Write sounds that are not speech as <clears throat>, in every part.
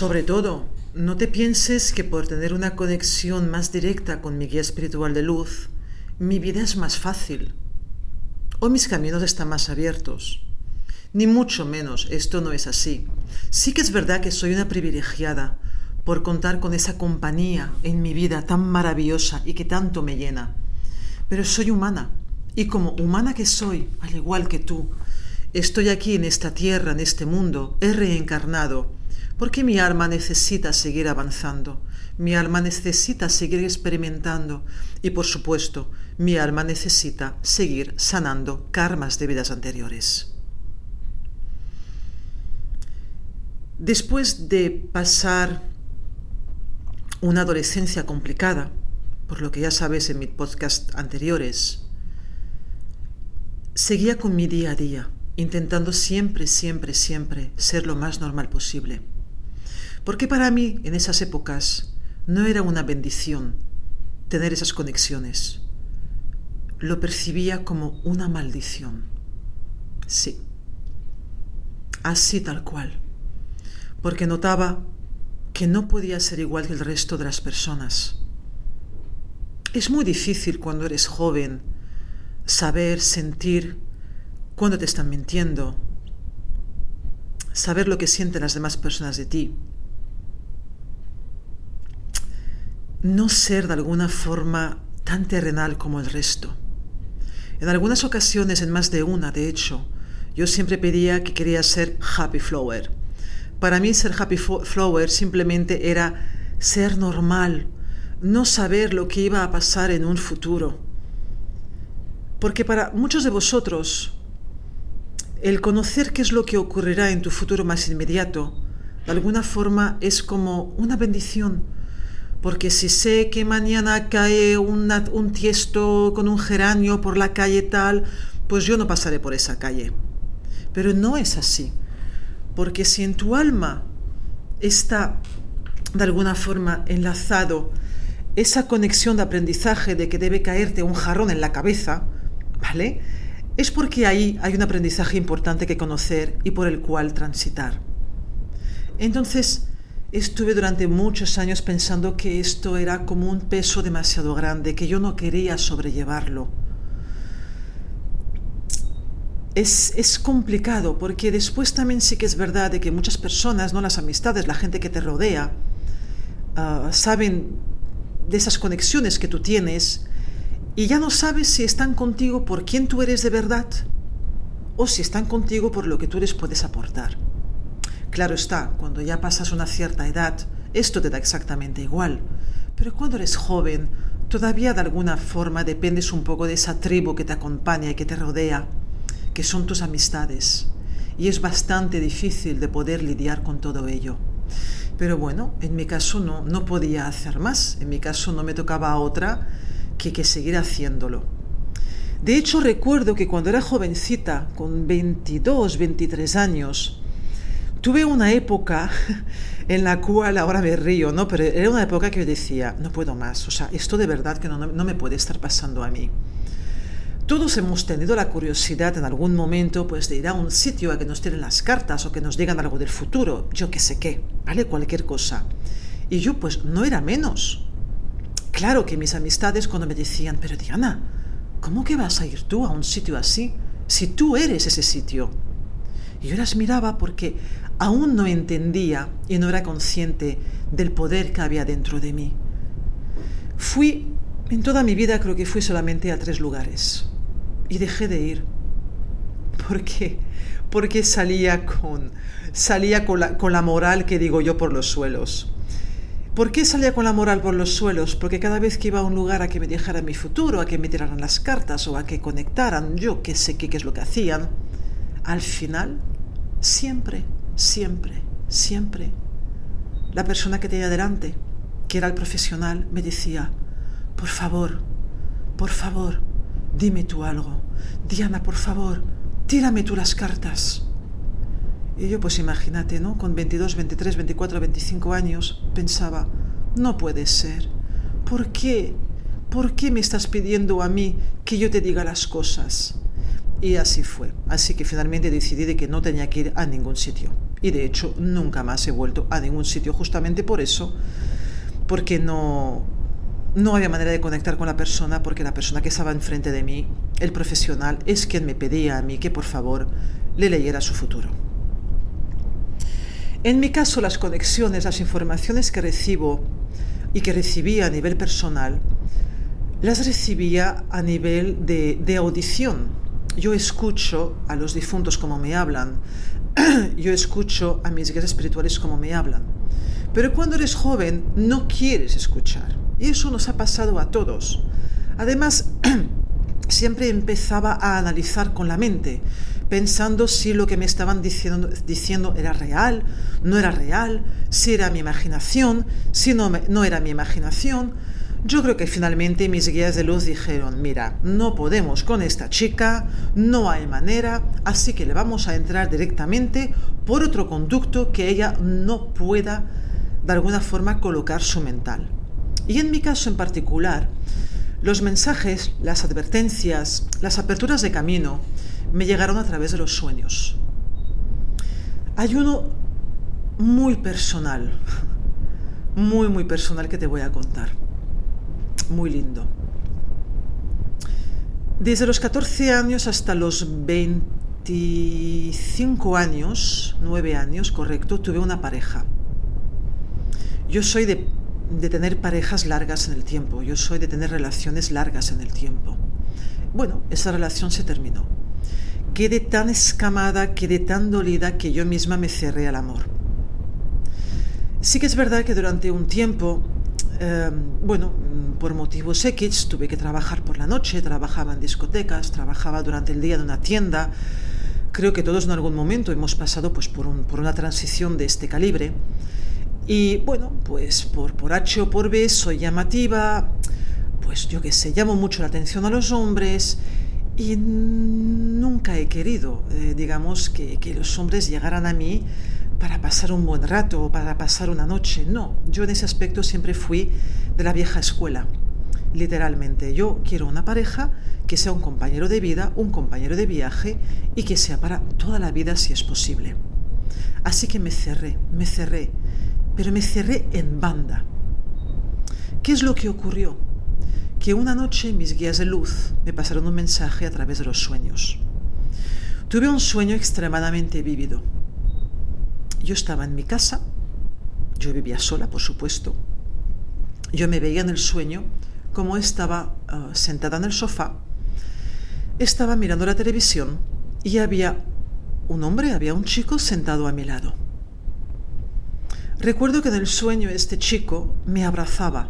Sobre todo, no te pienses que por tener una conexión más directa con mi guía espiritual de luz, mi vida es más fácil o mis caminos están más abiertos. Ni mucho menos, esto no es así. Sí que es verdad que soy una privilegiada por contar con esa compañía en mi vida tan maravillosa y que tanto me llena. Pero soy humana y como humana que soy, al igual que tú, estoy aquí en esta tierra, en este mundo, he reencarnado porque mi alma necesita seguir avanzando, mi alma necesita seguir experimentando y por supuesto mi alma necesita seguir sanando karmas de vidas anteriores. Después de pasar una adolescencia complicada, por lo que ya sabes en mis podcasts anteriores, seguía con mi día a día, intentando siempre, siempre, siempre ser lo más normal posible. Porque para mí, en esas épocas, no era una bendición tener esas conexiones. Lo percibía como una maldición. Sí. Así tal cual. Porque notaba que no podía ser igual que el resto de las personas. Es muy difícil cuando eres joven saber, sentir cuando te están mintiendo, saber lo que sienten las demás personas de ti. No ser de alguna forma tan terrenal como el resto. En algunas ocasiones, en más de una, de hecho, yo siempre pedía que quería ser happy flower. Para mí ser happy flower simplemente era ser normal, no saber lo que iba a pasar en un futuro. Porque para muchos de vosotros, el conocer qué es lo que ocurrirá en tu futuro más inmediato, de alguna forma es como una bendición, porque si sé que mañana cae un tiesto con un geranio por la calle tal, pues yo no pasaré por esa calle. Pero no es así, porque si en tu alma está de alguna forma enlazado esa conexión de aprendizaje de que debe caerte un jarrón en la cabeza, ¿vale? Es porque ahí hay un aprendizaje importante que conocer y por el cual transitar. Entonces, Estuve durante muchos años pensando que esto era como un peso demasiado grande, que yo no quería sobrellevarlo. Es, complicado porque después también sí que es verdad de que muchas personas, no las amistades, la gente que te rodea, ah, saben de esas conexiones que tú tienes y ya no sabes si están contigo por quién tú eres de verdad o si están contigo por lo que tú les puedes aportar. Claro está, cuando ya pasas una cierta edad, esto te da exactamente igual. Pero cuando eres joven, todavía de alguna forma dependes un poco de esa tribu que te acompaña y que te rodea, que son tus amistades. Y es bastante difícil de poder lidiar con todo ello. Pero bueno, en mi caso no, no podía hacer más. En mi caso no me tocaba otra que, que seguir haciéndolo. De hecho, recuerdo que cuando era jovencita, con 22, 23 años, tuve una época <laughs> en la cual ahora me río, ¿no? Pero era una época que yo decía, no puedo más, o sea, esto de verdad que no, no, me puede estar pasando a mí. Todos hemos tenido la curiosidad en algún momento pues de ir a un sitio a que nos tiren las cartas o que nos digan algo del futuro, yo qué sé qué, ¿vale? Cualquier cosa. Y yo pues no era menos. Claro que mis amistades cuando me decían, pero Diana, ¿cómo que vas a ir tú a un sitio así? Si tú eres ese sitio. Y yo las miraba porque aún no entendía y no era consciente del poder que había dentro de mí. Fui En toda mi vida creo que fui solamente a tres lugares y dejé de ir. ¿Por qué? Porque salía con, salía con la, con la moral que digo yo por los suelos. ¿Por qué salía con la moral por los suelos? Porque cada vez que iba a un lugar a que me dejaran mi futuro, a que me tiraran las cartas o a que conectaran, yo qué sé qué, qué es lo que hacían, al final, siempre, siempre, siempre, la persona que tenía delante, que era el profesional, me decía, por favor, por favor, dime tú algo. Diana, por favor, tírame tú las cartas. Y yo pues imagínate, ¿no? Con 22, 23, 24, 25 años pensaba, no puede ser. ¿Por qué? ¿Por qué me estás pidiendo a mí que yo te diga las cosas? Y así fue. Así que finalmente decidí de que no tenía que ir a ningún sitio. Y de hecho nunca más he vuelto a ningún sitio justamente por eso, porque no, no había manera de conectar con la persona porque la persona que estaba enfrente de mí, el profesional, es quien me pedía a mí que por favor le leyera su futuro. En mi caso, las conexiones, las informaciones que recibo y que recibía a nivel personal, las recibía a nivel de, de audición. Yo escucho a los difuntos como me hablan, <clears throat> yo escucho a mis guías espirituales como me hablan. Pero cuando eres joven no quieres escuchar y eso nos ha pasado a todos. Además, <clears throat> siempre empezaba a analizar con la mente, pensando si lo que me estaban diciendo, diciendo era real, no era real, si era mi imaginación, si no, no era mi imaginación. Yo creo que finalmente mis guías de luz dijeron, mira, no podemos con esta chica, no hay manera, así que le vamos a entrar directamente por otro conducto que ella no pueda de alguna forma colocar su mental. Y en mi caso en particular, los mensajes, las advertencias, las aperturas de camino me llegaron a través de los sueños. Hay uno muy personal, muy, muy personal que te voy a contar. Muy lindo. Desde los 14 años hasta los 25 años, 9 años, correcto, tuve una pareja. Yo soy de de tener parejas largas en el tiempo, yo soy de tener relaciones largas en el tiempo. Bueno, esa relación se terminó. Quedé tan escamada, quedé tan dolida que yo misma me cerré al amor. Sí que es verdad que durante un tiempo, em, bueno, por motivos X, tuve que trabajar por la noche, trabajaba en discotecas, trabajaba durante el día en una tienda. Creo que todos en algún momento hemos pasado pues, por, una transición de este calibre. Y bueno, pues por, por H o por B soy llamativa, pues yo qué sé, llamo mucho la atención a los hombres y nunca he querido, eh, digamos, que los hombres llegaran a mí para pasar un buen rato o para pasar una noche. No, yo en ese aspecto siempre fui de la vieja escuela, literalmente. Yo quiero una pareja que sea un compañero de vida, un compañero de viaje y que sea para toda la vida si es posible. Así que me cerré, me cerré pero me cerré en banda. ¿Qué es lo que ocurrió? Que una noche mis guías de luz me pasaron un mensaje a través de los sueños. Tuve un sueño extremadamente vívido. Yo estaba en mi casa, yo vivía sola, por supuesto. Yo me veía en el sueño como estaba uh, sentada en el sofá, estaba mirando la televisión y había un hombre, había un chico sentado a mi lado. Recuerdo que en el sueño este chico me abrazaba.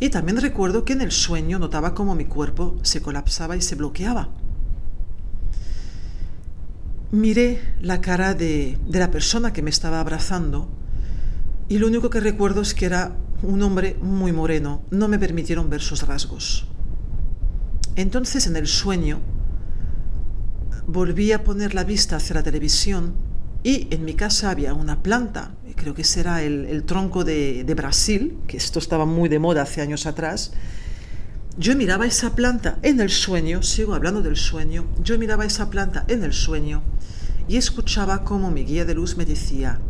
Y también recuerdo que en el sueño notaba cómo mi cuerpo se colapsaba y se bloqueaba. Miré la cara de, de la persona que me estaba abrazando y lo único que recuerdo es que era un hombre muy moreno. No me permitieron ver sus rasgos. Entonces en el sueño volví a poner la vista hacia la televisión y en mi casa había una planta creo que será el, tronco de, de, Brasil, que esto estaba muy de moda hace años atrás, yo miraba esa planta en el sueño, sigo hablando del sueño, yo miraba esa planta en el sueño y escuchaba como mi guía de luz me decía,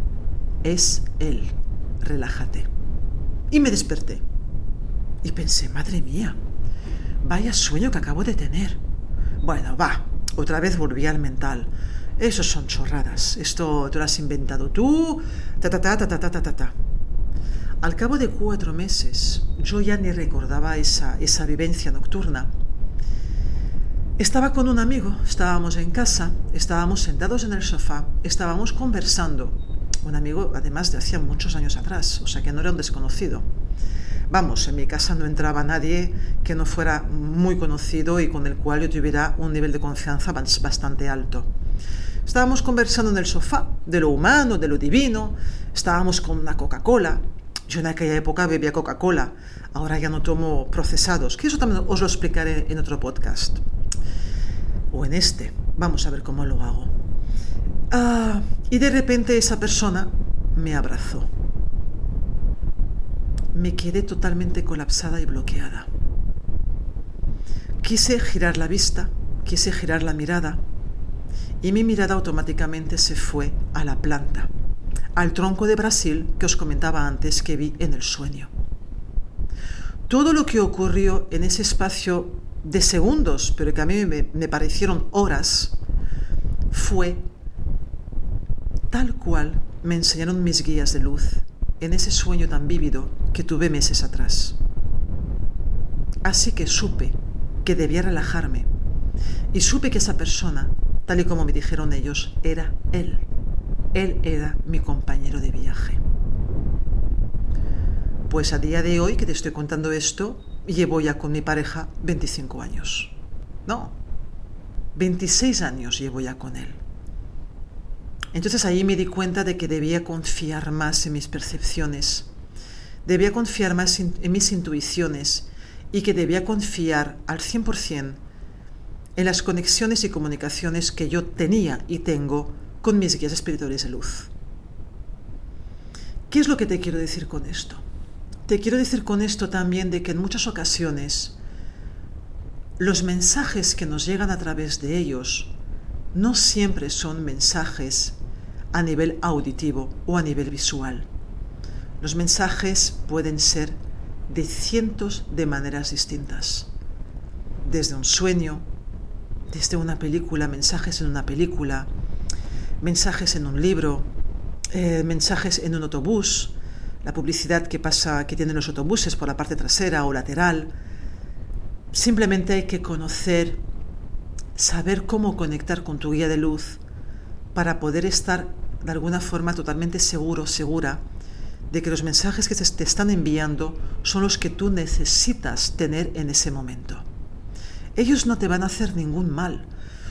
es él, relájate. Y me desperté. Y pensé, madre mía, vaya sueño que acabo de tener. Bueno, va, otra vez volví al mental. Eso son chorradas. Esto te lo has inventado tú. Ta, ta, ta, ta, ta, ta, ta, ta. Al cabo de cuatro meses, yo ya ni recordaba esa, esa vivencia nocturna. Estaba con un amigo, estábamos en casa, estábamos sentados en el sofá, estábamos conversando. Un amigo, además, de hacía muchos años atrás, o sea que no era un desconocido. Vamos, en mi casa no entraba nadie que no fuera muy conocido y con el cual yo tuviera un nivel de confianza bastante alto. Estábamos conversando en el sofá de lo humano, de lo divino, estábamos con una Coca-Cola, yo en aquella época bebía Coca-Cola, ahora ya no tomo procesados, que eso también os lo explicaré en otro podcast. O en este, vamos a ver cómo lo hago. Ah, y de repente esa persona me abrazó. Me quedé totalmente colapsada y bloqueada. Quise girar la vista, quise girar la mirada, y mi mirada automáticamente se fue a la planta al tronco de Brasil que os comentaba antes que vi en el sueño. Todo lo que ocurrió en ese espacio de segundos, pero que a mí me, me parecieron horas, fue tal cual me enseñaron mis guías de luz en ese sueño tan vívido que tuve meses atrás. Así que supe que debía relajarme y supe que esa persona, tal y como me dijeron ellos, era él. Él era mi compañero de viaje. Pues a día de hoy que te estoy contando esto, llevo ya con mi pareja 25 años. No, 26 años llevo ya con él. Entonces ahí me di cuenta de que debía confiar más en mis percepciones, debía confiar más en mis intuiciones y que debía confiar al 100% en las conexiones y comunicaciones que yo tenía y tengo con mis guías espirituales de luz. ¿Qué es lo que te quiero decir con esto? Te quiero decir con esto también de que en muchas ocasiones los mensajes que nos llegan a través de ellos no siempre son mensajes a nivel auditivo o a nivel visual. Los mensajes pueden ser de cientos de maneras distintas. Desde un sueño, desde una película, mensajes en una película, mensajes en un libro, eh, mensajes en un autobús, la publicidad que pasa, que tienen los autobuses por la parte trasera o lateral. Simplemente hay que conocer, saber cómo conectar con tu guía de luz para poder estar de alguna forma totalmente seguro, segura de que los mensajes que te están enviando son los que tú necesitas tener en ese momento. Ellos no te van a hacer ningún mal,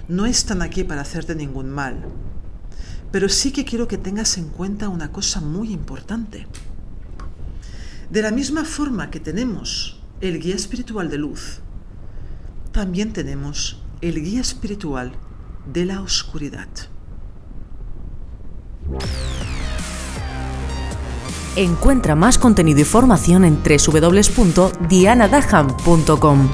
no están aquí para hacerte ningún mal. Pero sí que quiero que tengas en cuenta una cosa muy importante. De la misma forma que tenemos el guía espiritual de luz, también tenemos el guía espiritual de la oscuridad. Encuentra más contenido y formación en www.dianadaham.com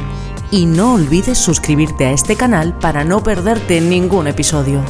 y no olvides suscribirte a este canal para no perderte ningún episodio.